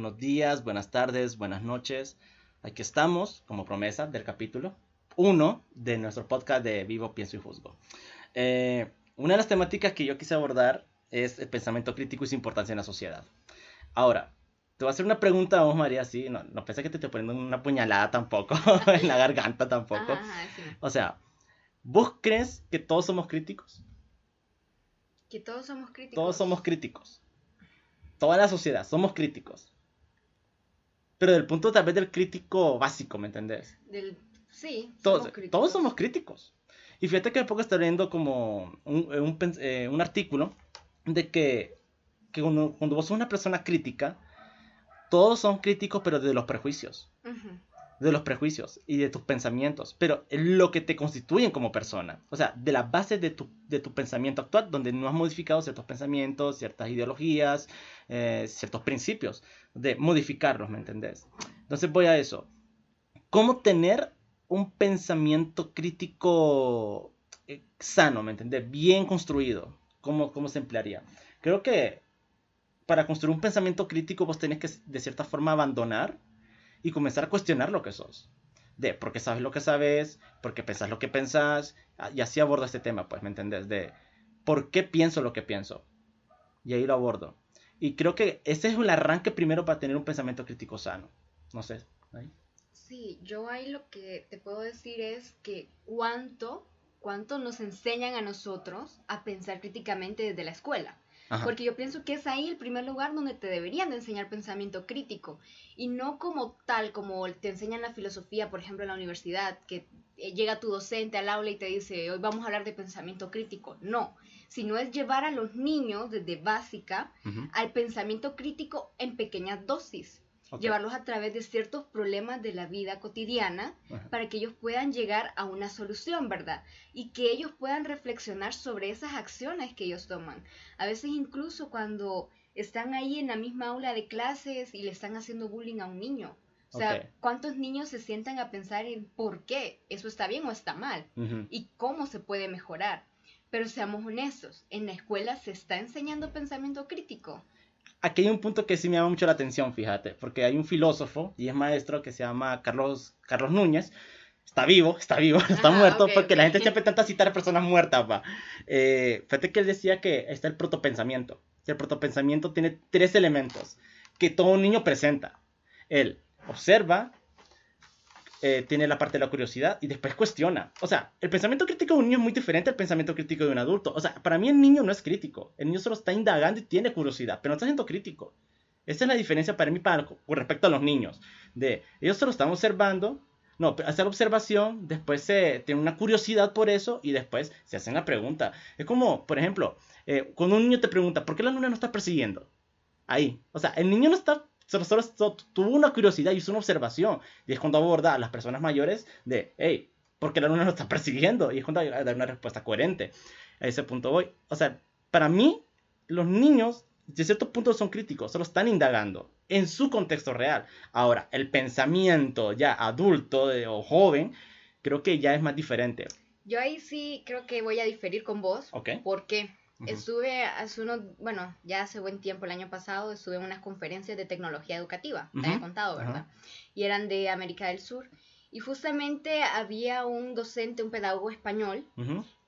buenos días, buenas tardes, buenas noches. Aquí estamos, como promesa del capítulo 1 de nuestro podcast de Vivo, Pienso y Juzgo. Eh, una de las temáticas que yo quise abordar es el pensamiento crítico y su importancia en la sociedad. Ahora, te voy a hacer una pregunta a vos, María, sí, no, no pensé que te esté poniendo una puñalada tampoco, en la garganta tampoco. O sea, ¿vos crees que todos somos críticos? Que todos somos críticos. Todos somos críticos toda la sociedad, somos críticos. Pero del punto tal vez del crítico básico, ¿me entendés? Del, sí, todos somos, críticos. todos somos críticos. Y fíjate que poco estoy leyendo como un, un, eh, un artículo de que, que cuando, cuando, vos sos una persona crítica, todos son críticos, pero de los prejuicios. Uh de los prejuicios y de tus pensamientos, pero lo que te constituyen como persona. O sea, de la base de tu, de tu pensamiento actual, donde no has modificado ciertos pensamientos, ciertas ideologías, eh, ciertos principios, de modificarlos, ¿me entendés? Entonces voy a eso. ¿Cómo tener un pensamiento crítico eh, sano, ¿me entendés? Bien construido. ¿Cómo, ¿Cómo se emplearía? Creo que para construir un pensamiento crítico vos tenés que de cierta forma abandonar y comenzar a cuestionar lo que sos. De por qué sabes lo que sabes, por qué pensás lo que pensás, y así abordo este tema, pues, ¿me entendés? De por qué pienso lo que pienso. Y ahí lo abordo. Y creo que ese es el arranque primero para tener un pensamiento crítico sano. No sé. ¿ahí? Sí, yo ahí lo que te puedo decir es que cuánto, cuánto nos enseñan a nosotros a pensar críticamente desde la escuela. Porque yo pienso que es ahí el primer lugar donde te deberían de enseñar pensamiento crítico y no como tal, como te enseñan la filosofía, por ejemplo, en la universidad, que eh, llega tu docente al aula y te dice, hoy vamos a hablar de pensamiento crítico. No, sino es llevar a los niños desde básica al pensamiento crítico en pequeñas dosis llevarlos a través de ciertos problemas de la vida cotidiana para que ellos puedan llegar a una solución, ¿verdad? Y que ellos puedan reflexionar sobre esas acciones que ellos toman. A veces incluso cuando están ahí en la misma aula de clases y le están haciendo bullying a un niño. O sea, ¿cuántos niños se sientan a pensar en por qué eso está bien o está mal? Y cómo se puede mejorar. Pero seamos honestos, en la escuela se está enseñando pensamiento crítico aquí hay un punto que sí me llama mucho la atención, fíjate, porque hay un filósofo y es maestro que se llama Carlos, Carlos Núñez. Está vivo, está vivo, está muerto, porque la gente siempre intenta citar a personas muertas, va. Eh, fíjate que él decía que está el protopensamiento. El protopensamiento tiene tres elementos que todo niño presenta. Él observa, eh, tiene la parte de la curiosidad y después cuestiona. O sea, el pensamiento crítico de un niño es muy diferente al pensamiento crítico de un adulto. O sea, para mí el niño no es crítico. El niño solo está indagando y tiene curiosidad, pero no está siendo crítico. Esa es la diferencia para mí para, con respecto a los niños. De, ellos solo están observando, no, hacen la observación, después se tienen una curiosidad por eso y después se hacen la pregunta. Es como, por ejemplo, eh, cuando un niño te pregunta, ¿por qué la luna no está persiguiendo? Ahí. O sea, el niño no está Solo, tuvo una curiosidad y hizo una observación. Y es cuando aborda a las personas mayores de, hey, ¿por qué la luna nos está persiguiendo? Y es cuando dar una respuesta coherente. A ese punto voy. O sea, para mí, los niños, de cierto punto, son críticos, solo están indagando en su contexto real. Ahora, el pensamiento ya adulto o joven, creo que ya es más diferente. Yo ahí sí creo que voy a diferir con vos. Ok. ¿Por qué? Estuve hace unos, bueno, ya hace buen tiempo, el año pasado, estuve en unas conferencias de tecnología educativa, te había contado, ¿verdad? Y eran de América del Sur. Y justamente había un docente, un pedagogo español,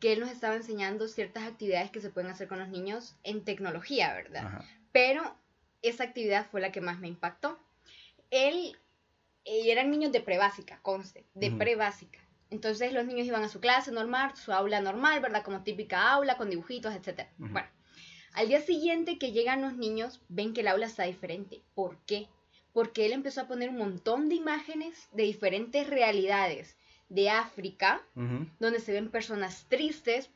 que él nos estaba enseñando ciertas actividades que se pueden hacer con los niños en tecnología, ¿verdad? Pero esa actividad fue la que más me impactó. Él, eh, eran niños de prebásica, conste, de prebásica. Entonces los niños iban a su clase normal, su aula normal, ¿verdad? Como típica aula, con dibujitos, etc. Bueno, al día siguiente que llegan los niños, ven que el aula está diferente. ¿Por qué? Porque él empezó a poner un montón de imágenes de diferentes realidades de África, donde se ven personas tristes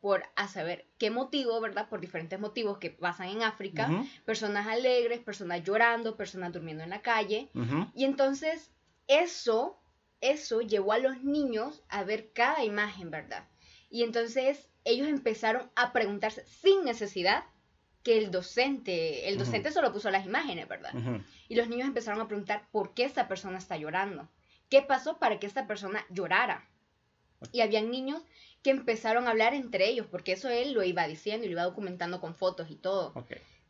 por a saber qué motivo, ¿verdad? Por diferentes motivos que pasan en África, personas alegres, personas llorando, personas durmiendo en la calle. Y entonces eso eso llevó a los niños a ver cada imagen, ¿verdad? Y entonces ellos empezaron a preguntarse sin necesidad que el docente, el docente solo puso las imágenes, ¿verdad? Y los niños empezaron a preguntar por qué esta persona está llorando. ¿Qué pasó para que esta persona llorara? Y habían niños que empezaron a hablar entre ellos, porque eso él lo iba diciendo y lo iba documentando con fotos y todo.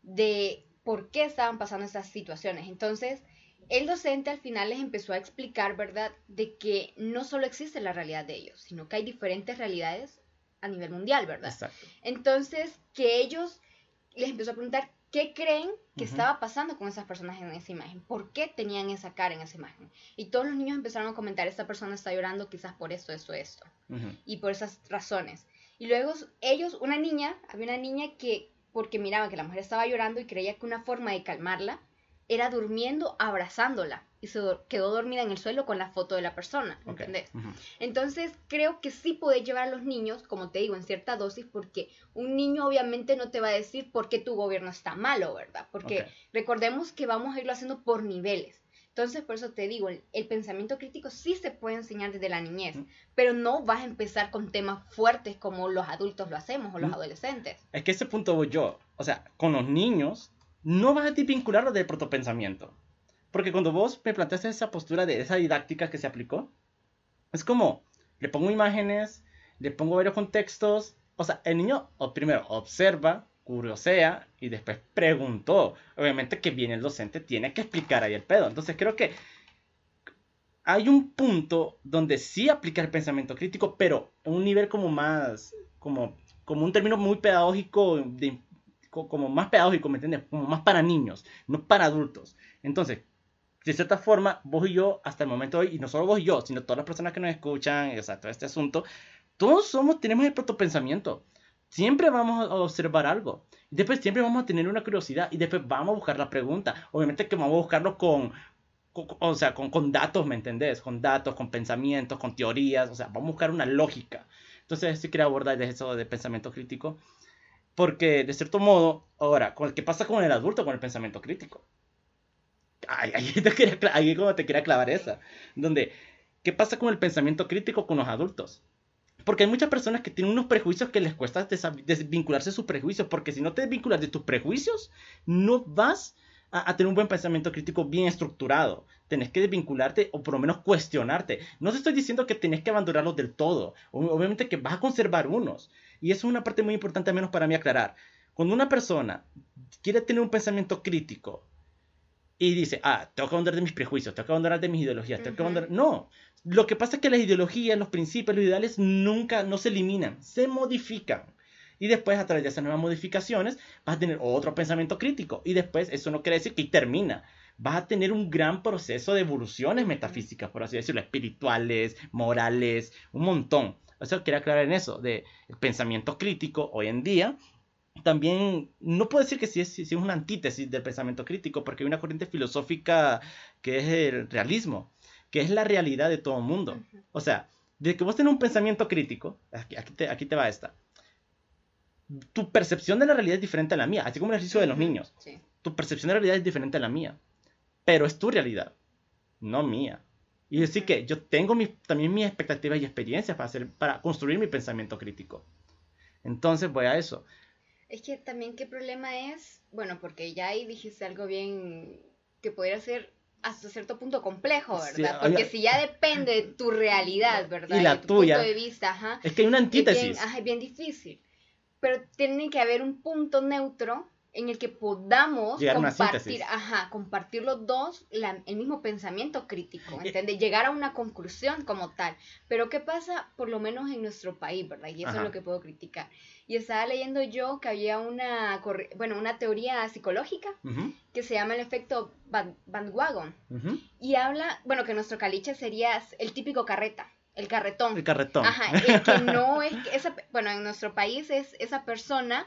De por qué estaban pasando esas situaciones. Entonces, el docente al final les empezó a explicar, ¿verdad?, de que no solo existe la realidad de ellos, sino que hay diferentes realidades a nivel mundial, ¿verdad? Exacto. Entonces, que ellos les empezó a preguntar qué creen que estaba pasando con esas personas en esa imagen, por qué tenían esa cara en esa imagen. Y todos los niños empezaron a comentar, esta persona está llorando quizás por esto, esto, esto, y por esas razones. Y luego ellos, una niña, había una niña que, porque miraba que la mujer estaba llorando y creía que una forma de calmarla era durmiendo, abrazándola y se quedó dormida en el suelo con la foto de la persona, ¿entendés? Entonces creo que sí podés llevar a los niños, como te digo, en cierta dosis, porque un niño obviamente no te va a decir por qué tu gobierno está malo, ¿verdad? Porque recordemos que vamos a irlo haciendo por niveles. Entonces, por eso te digo, el, pensamiento crítico sí se puede enseñar desde la niñez, pero no vas a empezar con temas fuertes como los adultos lo hacemos o los adolescentes. Es que ese punto voy yo. O sea, con los niños no vas a vincularlo del protopensamiento. Porque cuando vos me planteaste esa postura de esa didáctica que se aplicó, es como, le pongo imágenes, le pongo varios contextos. O sea, el niño primero observa, curiosea y después preguntó. Obviamente que viene el docente, tiene que explicar ahí el pedo. Entonces creo que hay un punto donde sí aplica el pensamiento crítico, pero en un nivel como más, como, como un término muy pedagógico de como más pedagógico, ¿me entiendes? Como más para niños, no para adultos. Entonces, de cierta forma, vos y yo, hasta el momento de hoy, y no solo vos y yo, sino todas las personas que nos escuchan, o sea, todo este asunto, todos somos, tenemos el protopensamiento. Siempre vamos a observar algo. Después siempre vamos a tener una curiosidad. Y después vamos a buscar la pregunta. Obviamente que vamos a buscarlo con, o sea, con, con, datos, ¿me entendés? Con datos, con pensamientos, con teorías. O sea, vamos a buscar una lógica. Entonces, sí quería abordar eso de pensamiento crítico. Porque, de cierto modo, ahora, ¿qué pasa con el adulto con el pensamiento crítico? Ahí, ahí como te quería clavar esa. Donde, ¿qué pasa con el pensamiento crítico con los adultos? Porque hay muchas personas que tienen unos prejuicios que les cuesta desvincularse de sus prejuicios. Porque si no te desvinculas de tus prejuicios, no vas a, tener un buen pensamiento crítico bien estructurado. Tenés que desvincularte o por lo menos cuestionarte. No te estoy diciendo que tenés que abandonarlos del todo. Obviamente que vas a conservar unos. Y eso es una parte muy importante, al menos para mí, aclarar. Cuando una persona quiere tener un pensamiento crítico y dice, ah, tengo que abandonar de mis prejuicios, tengo que abandonar de mis ideologías, tengo que abandonar... No, lo que pasa es que las ideologías, los principios, los ideales nunca, no se eliminan, se modifican. Y después, a través de esas nuevas modificaciones, vas a tener otro pensamiento crítico. Y después, eso no quiere decir que termina. Vas a tener un gran proceso de evoluciones metafísicas, por así decirlo, espirituales, morales, un montón. O sea, quería aclarar en eso, de el pensamiento crítico hoy en día. También, no puedo decir que sí es, sí es una antítesis del pensamiento crítico, porque hay una corriente filosófica que es el realismo, que es la realidad de todo el mundo. O sea, de que vos tenés un pensamiento crítico, aquí, te, aquí te va esta. Tu percepción de la realidad es diferente a la mía, así como el ejercicio de los niños. Tu percepción de la realidad es diferente a la mía, pero es tu realidad, no mía. Y decir que yo tengo también mis expectativas y experiencias para, hacer, para construir mi pensamiento crítico. Entonces voy a eso. Es que también qué problema es, bueno, porque ya ahí dijiste algo bien que podría ser hasta cierto punto complejo, ¿verdad? porque si ya depende de tu realidad, ¿verdad? Y la tu tuya. Punto de vista, ajá, es que hay una antítesis. Es bien, ajá, es bien difícil. Pero tiene que haber un punto neutro en el que podamos compartir, ajá, compartir los dos el mismo pensamiento crítico, ¿entiendes? Llegar a una conclusión como tal. Pero ¿qué pasa, por lo menos en nuestro país, verdad? Y eso es lo que puedo criticar. Y estaba leyendo yo que había una, bueno, una teoría psicológica que se llama el efecto bandwagon. Y habla, bueno, que nuestro caliche sería el típico carreta. El carretón. El carretón. Ajá, el que no es, esa, bueno, en nuestro país es esa persona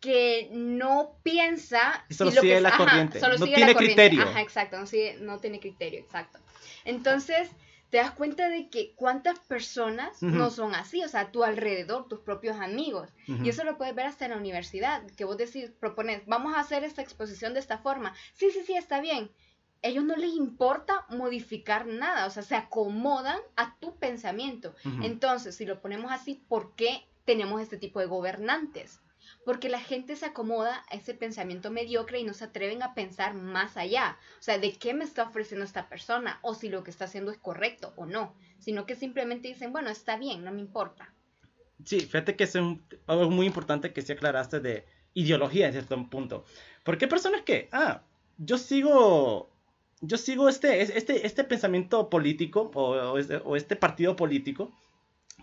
que no piensa solo sigue la corriente no tiene criterio ajá exacto no, no tiene criterio exacto entonces te das cuenta de que cuántas personas no son así, o sea, a tu alrededor, tus propios amigos. Y eso lo puedes ver hasta en la universidad, que vos decís, propones, vamos a hacer esta exposición de esta forma. Sí, sí, sí, está bien. Ellos no les importa modificar nada, o sea, se acomodan a tu pensamiento. Entonces, si lo ponemos así, ¿por qué tenemos este tipo de gobernantes? Porque la gente se acomoda a ese pensamiento mediocre y no se atreven a pensar más allá. O sea, ¿de qué me está ofreciendo esta persona? O si lo que está haciendo es correcto o no. Sino que simplemente dicen, bueno, está bien, no me importa. Sí, fíjate que es algo muy importante que se aclaraste de ideología en cierto punto. Porque hay personas que, ah, yo sigo, yo sigo este, este, este pensamiento político o, este, partido político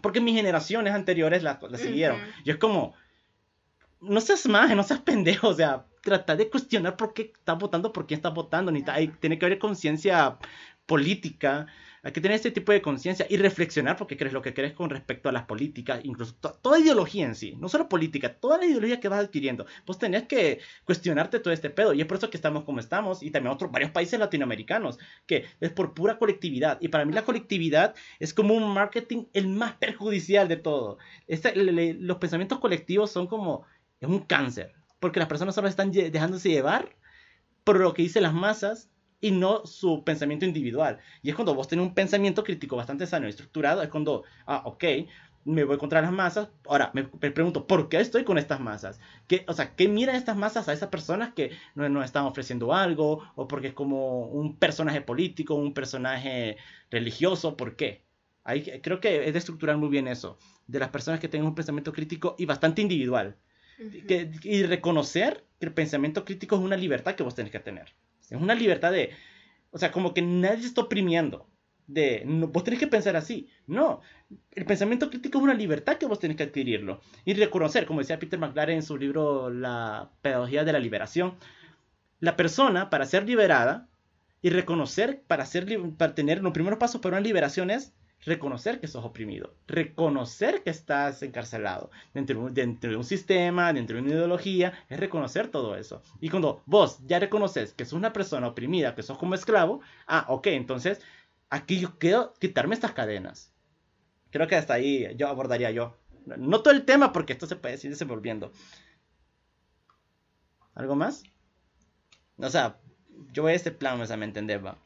porque mis generaciones anteriores la, siguieron. Y es como, no seas más, no seas pendejo, o sea, trata de cuestionar por qué estás votando, por quién estás votando, ni tiene que haber conciencia política, hay que tener este tipo de conciencia y reflexionar porque crees lo que crees con respecto a las políticas, incluso toda ideología en sí, no solo política, toda la ideología que vas adquiriendo. Pues tenías que cuestionarte todo este pedo y es por eso que estamos como estamos y también otros varios países latinoamericanos, que es por pura colectividad. Y para mí la colectividad es como un marketing el más perjudicial de todo. Los pensamientos colectivos son como es un cáncer, porque las personas solo están dejándose llevar por lo que dicen las masas y no su pensamiento individual. Y es cuando vos tenés un pensamiento crítico bastante sano y estructurado, es cuando, ah, ok, me voy contra las masas. Ahora, me, pregunto, ¿por qué estoy con estas masas? ¿Qué, o sea, ¿qué miran estas masas a esas personas que nos no están ofreciendo algo? ¿O porque es como un personaje político, un personaje religioso? ¿Por qué? Ahí, creo que es de estructurar muy bien eso, de las personas que tengan un pensamiento crítico y bastante individual. Que, y reconocer que el pensamiento crítico es una libertad que vos tenés que tener. Es una libertad de, o sea, como que nadie está oprimiendo. De, no, vos tenés que pensar así. No, el pensamiento crítico es una libertad que vos tenés que adquirirlo. Y reconocer, como decía Peter McLaren en su libro La Pedagogía de la Liberación, la persona para ser liberada y reconocer para, ser, para tener los primeros pasos para una liberación es reconocer que sos oprimido, reconocer que estás encarcelado dentro, de un sistema, dentro de una ideología, es reconocer todo eso. Y cuando vos ya reconoces que sos una persona oprimida, que sos como esclavo, ah, ok, entonces aquí yo quiero quitarme estas cadenas. Creo que hasta ahí yo abordaría yo. No todo el tema porque esto se puede seguir desenvolviendo. ¿Algo más? O sea, yo voy a este plan, me entender, va.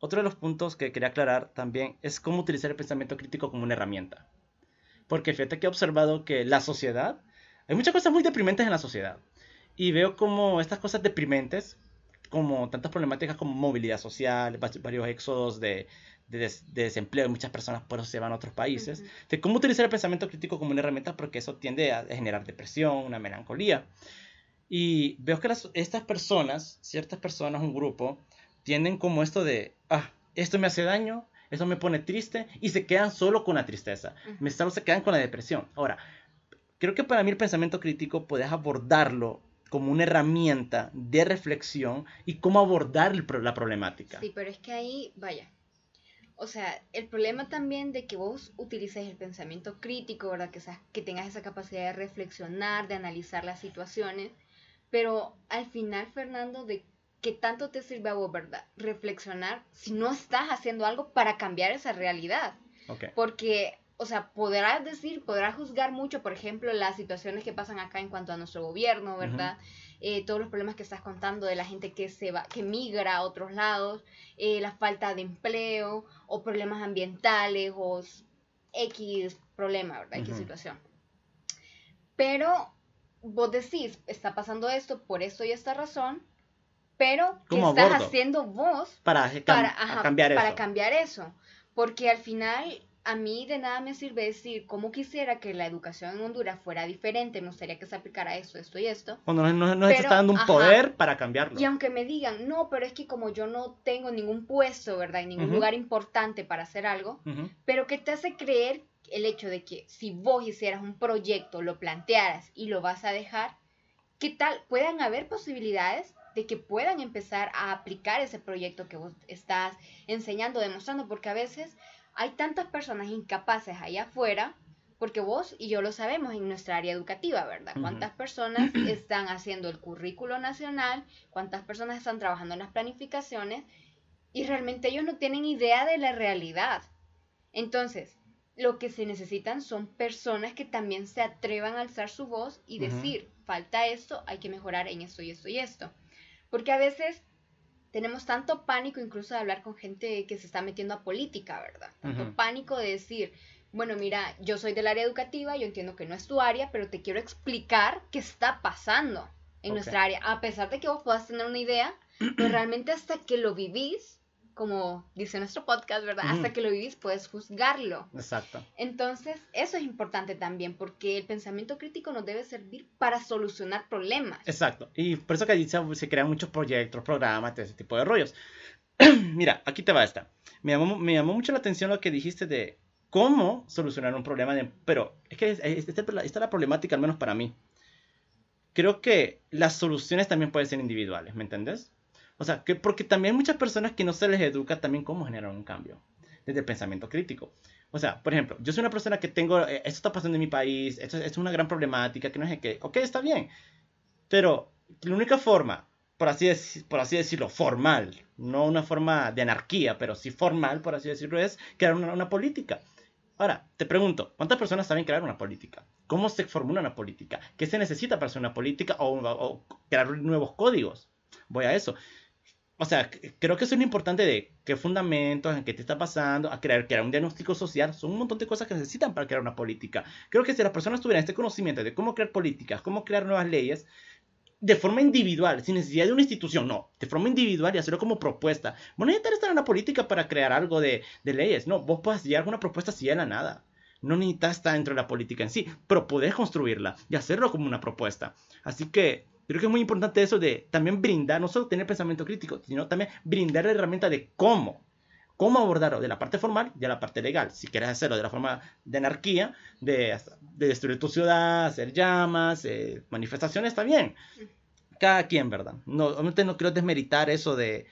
Otro de los puntos que quería aclarar también es cómo utilizar el pensamiento crítico como una herramienta. Porque fíjate que he observado que la sociedad, hay muchas cosas muy deprimentes en la sociedad. Y veo como estas cosas deprimentes, como tantas problemáticas como movilidad social, varios éxodos de, de, desempleo y muchas personas por eso se van a otros países. De cómo utilizar el pensamiento crítico como una herramienta porque eso tiende a generar depresión, una melancolía. Y veo que estas personas, ciertas personas, un grupo, tienen como esto de, ah, esto me hace daño, esto me pone triste, y se quedan solo con la tristeza, me solo se quedan con la depresión. Ahora, creo que para mí el pensamiento crítico puedes abordarlo como una herramienta de reflexión y cómo abordar la problemática. Sí, pero es que ahí, vaya, o sea, el problema también de que vos utilices el pensamiento crítico, ¿verdad? Que, que tengas esa capacidad de reflexionar, de analizar las situaciones, pero al final, Fernando, de ¿qué tanto te sirve a vos, verdad? Reflexionar si no estás haciendo algo para cambiar esa realidad. Porque, o sea, podrás decir, podrás juzgar mucho, por ejemplo, las situaciones que pasan acá en cuanto a nuestro gobierno, ¿verdad? Eh, todos los problemas que estás contando de la gente que se va, que migra a otros lados, eh, la falta de empleo, o problemas ambientales, o X problema, ¿verdad? X situación. Pero vos decís, está pasando esto por esto y esta razón, pero ¿qué estás haciendo vos para, cambiar para cambiar eso? Porque al final a mí de nada me sirve decir cómo quisiera que la educación en Honduras fuera diferente, me gustaría que se aplicara esto, esto y esto. Cuando no, no, está dando un poder para cambiarlo. Y aunque me digan, no, pero es que como yo no tengo ningún puesto, ¿verdad? Y ningún lugar importante para hacer algo, pero ¿qué te hace creer el hecho de que si vos hicieras un proyecto, lo plantearas y lo vas a dejar, ¿qué tal? Puedan haber posibilidades de que puedan empezar a aplicar ese proyecto que vos estás enseñando, demostrando, porque a veces hay tantas personas incapaces allá afuera, porque vos y yo lo sabemos en nuestra área educativa, ¿verdad? ¿Cuántas personas están haciendo el currículo nacional? ¿Cuántas personas están trabajando en las planificaciones? Y realmente ellos no tienen idea de la realidad. Entonces, lo que se necesitan son personas que también se atrevan a alzar su voz y decir, falta esto, hay que mejorar en esto y esto y esto. Porque a veces tenemos tanto pánico incluso de hablar con gente que se está metiendo a política, ¿verdad? Tanto pánico de decir, bueno, mira, yo soy del área educativa, yo entiendo que no es tu área, pero te quiero explicar qué está pasando en nuestra área. A pesar de que vos puedas tener una idea, pero realmente hasta que lo vivís, como dice nuestro podcast, ¿verdad? Hasta que lo vivís puedes juzgarlo. Exacto. Entonces, eso es importante también, porque el pensamiento crítico nos debe servir para solucionar problemas. Exacto. Y por eso que ahí se, crean muchos proyectos, programas, ese tipo de rollos. Mira, aquí te va esta. Me llamó, me llamó mucho la atención lo que dijiste de cómo solucionar un problema. De, pero es que esta es la problemática, al menos para mí. Creo que las soluciones también pueden ser individuales, ¿me entendés? O sea, que porque también muchas personas que no se les educa también cómo generar un cambio desde el pensamiento crítico. O sea, por ejemplo, yo soy una persona que tengo, eh, esto está pasando en mi país, esto, es una gran problemática, que no sé qué, ok, está bien, pero la única forma, por así, por así decirlo, formal, no una forma de anarquía, pero sí formal, por así decirlo, es crear una, una política. Ahora, te pregunto, ¿cuántas personas saben crear una política? ¿Cómo se formula una política? ¿Qué se necesita para hacer una política o, o crear nuevos códigos? Voy a eso o sea, creo que eso es lo importante de qué fundamentos, en qué te está pasando, a crear, crear un diagnóstico social, son un montón de cosas que necesitan para crear una política. Creo que si las personas tuvieran este conocimiento de cómo crear políticas, cómo crear nuevas leyes, de forma individual, sin necesidad de una institución, no, de forma individual y hacerlo como propuesta. Vos no necesitas estar en una política para crear algo de, de leyes, no, vos puedes llegar una propuesta así de la nada. No necesitas estar dentro de la política en sí, pero podés construirla y hacerlo como una propuesta. Así que Creo que es muy importante eso de también brindar, no solo tener pensamiento crítico, sino también brindar la herramienta de cómo, cómo abordarlo de la parte formal y de la parte legal. Si quieres hacerlo de la forma de anarquía, de, destruir tu ciudad, hacer llamas, eh, manifestaciones, está bien. Cada quien, ¿verdad? No, obviamente no quiero desmeritar eso de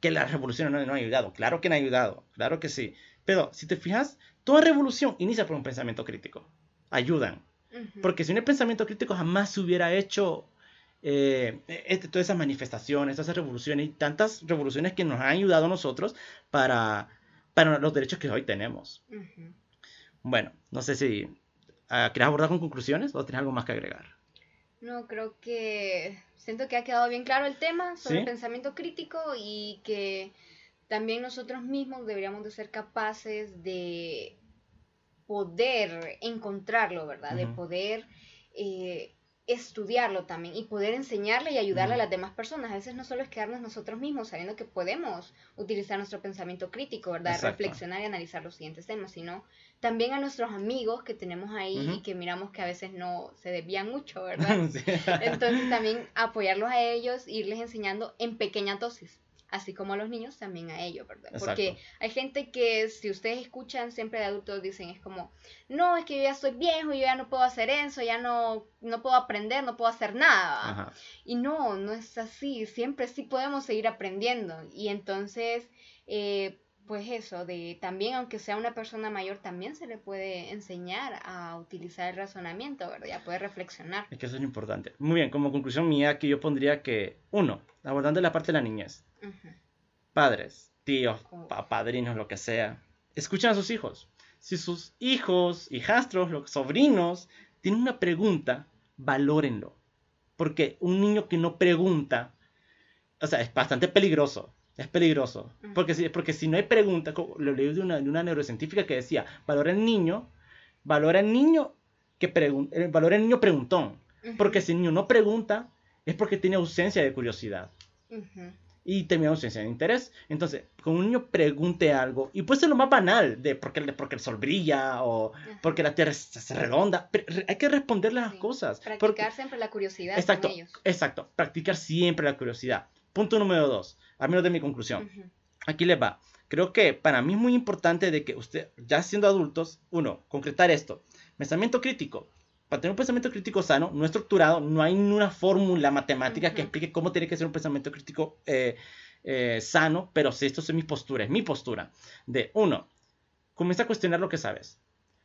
que la revolución no, no ha ayudado. Claro que no ha ayudado, claro que sí. Pero si te fijas, toda revolución inicia por un pensamiento crítico. Ayudan. Porque si un pensamiento crítico jamás se hubiera hecho eh, este, todas esas manifestaciones, esas revoluciones y tantas revoluciones que nos han ayudado a nosotros para, para los derechos que hoy tenemos. Bueno, no sé si uh, ¿quieres abordar con conclusiones o tienes algo más que agregar? No, creo que siento que ha quedado bien claro el tema sobre el pensamiento crítico y que también nosotros mismos deberíamos de ser capaces de poder encontrarlo, ¿verdad? De poder eh, estudiarlo también y poder enseñarle y ayudarle a las demás personas. A veces no solo es quedarnos nosotros mismos sabiendo que podemos utilizar nuestro pensamiento crítico, ¿verdad? Reflexionar y analizar los siguientes temas, sino también a nuestros amigos que tenemos ahí y que miramos que a veces no se desvían mucho, ¿verdad? Entonces también apoyarlos a ellos, irles enseñando en pequeña dosis así como a los niños, también a ellos, ¿verdad? Porque hay gente que, si ustedes escuchan siempre de adultos, dicen, es como, no, es que yo ya estoy viejo, yo ya no puedo hacer eso, ya no, no puedo aprender, no puedo hacer nada. Y no, no es así, siempre sí podemos seguir aprendiendo. Y entonces, eh, pues eso, de también, aunque sea una persona mayor, también se le puede enseñar a utilizar el razonamiento, ¿verdad? Ya puede reflexionar. Es que eso es importante. Muy bien, como conclusión mía, que yo pondría que, uno, abordando la parte de la niñez, Padres, tíos, padrinos, lo que sea, escuchen a sus hijos. Si sus hijos, hijastros, los sobrinos tienen una pregunta, valórenlo. Porque un niño que no pregunta, o sea, es bastante peligroso. Es peligroso. porque, si, porque si no hay pregunta, lo leí de una, de una neurocientífica que decía, valora el niño, valora el niño que pregunta, eh, valora el niño preguntón. Porque si el niño no pregunta, es porque tiene ausencia de curiosidad y termina ausencia de interés. Entonces, con un niño pregunte algo, y puede ser lo más banal, de por qué, porque el sol brilla o porque la tierra se redonda, pero hay que responderle las cosas. Practicar siempre la curiosidad exacto, con ellos. Exacto, practicar siempre la curiosidad. Punto número dos, al menos de mi conclusión. Aquí les va. Creo que para mí es muy importante de que usted, ya siendo adultos, uno, concretar esto. Pensamiento crítico para tener un pensamiento crítico sano, no estructurado, no hay una fórmula matemática que explique cómo tiene que ser un pensamiento crítico eh, eh, sano, pero si esto es mi postura, es mi postura. De uno, comienza a cuestionar lo que sabes.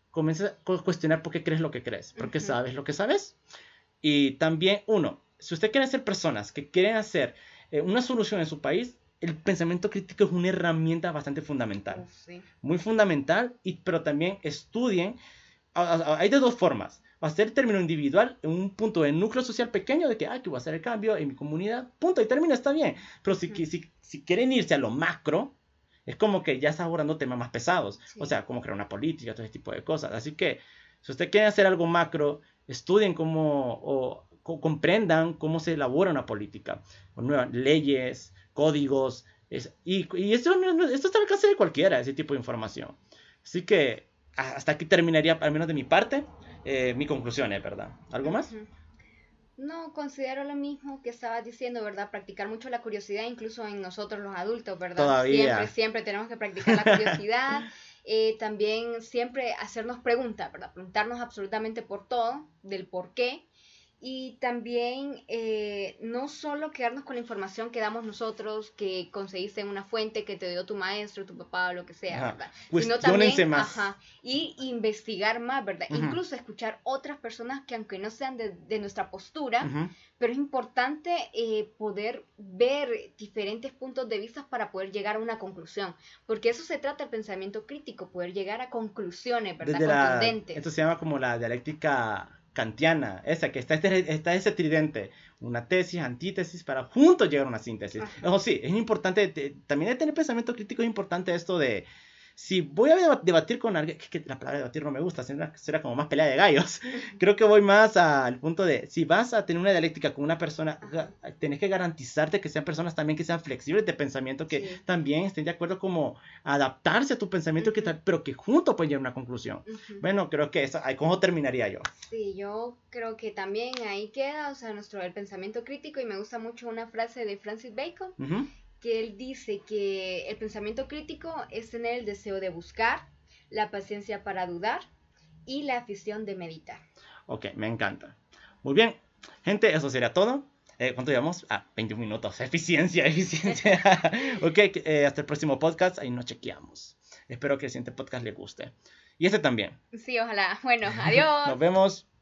Comienza a cuestionar por qué crees lo que crees, por qué sabes lo que sabes. Y también, uno, si usted quiere ser personas que quieren hacer eh, una solución en su país, el pensamiento crítico es una herramienta bastante fundamental. Muy fundamental, y, pero también estudien. Hay de dos formas hacer término individual en un punto de núcleo social pequeño de que, ah, que voy a hacer el cambio en mi comunidad, punto, y termina, está bien. Pero si, si, si quieren irse a lo macro, es como que ya está abordando temas más pesados. O sea, como crear una política, todo ese tipo de cosas. Así que, si usted quiere hacer algo macro, estudien cómo, o, comprendan cómo se elabora una política, con nuevas leyes, códigos, Es, y, y esto, esto está al alcance de cualquiera, ese tipo de información. Así que hasta aquí terminaría, al menos de mi parte, eh, mi conclusión, ¿verdad? ¿Algo más? No, considero lo mismo que estabas diciendo, ¿verdad? Practicar mucho la curiosidad, incluso en nosotros los adultos, ¿verdad? Todavía. Siempre, siempre tenemos que practicar la curiosidad. Eh, también siempre hacernos preguntas, ¿verdad? Preguntarnos absolutamente por todo, del por qué y también eh, no solo quedarnos con la información que damos nosotros, que conseguiste en una fuente que te dio tu maestro, tu papá o lo que sea, ¿verdad? Sino también, más. Ajá, y investigar más, ¿verdad? Incluso escuchar otras personas que aunque no sean de, de nuestra postura, pero es importante eh, poder ver diferentes puntos de vista para poder llegar a una conclusión, porque eso se trata el pensamiento crítico, poder llegar a conclusiones, ¿verdad? Contundentes. esto se llama como la dialéctica kantiana, esa que está, este, está ese tridente, una tesis, antítesis, para juntos llegar a una síntesis. Ojo, sí, es importante, también de tener pensamiento crítico es importante esto de si voy a debatir con alguien, que, la palabra debatir no me gusta, será, como más pelea de gallos. Creo que voy más al punto de, si vas a tener una dialéctica con una persona, tenés que garantizarte que sean personas también que sean flexibles de pensamiento, que también estén de acuerdo como adaptarse a tu pensamiento, que pero que juntos pueden llegar a una conclusión. Bueno, creo que eso, ¿cómo terminaría yo? Sí, yo creo que también ahí queda, o sea, nuestro el pensamiento crítico y me gusta mucho una frase de Francis Bacon que él dice que el pensamiento crítico es tener el deseo de buscar, la paciencia para dudar y la afición de meditar. Ok, me encanta. Muy bien, gente, eso sería todo. Eh, ¿Cuánto llevamos? Ah, 20 minutos. Eficiencia, eficiencia. ok, eh, hasta el próximo podcast. Ahí nos chequeamos. Espero que el siguiente podcast le guste. Y este también. Sí, ojalá. Bueno, adiós. nos vemos.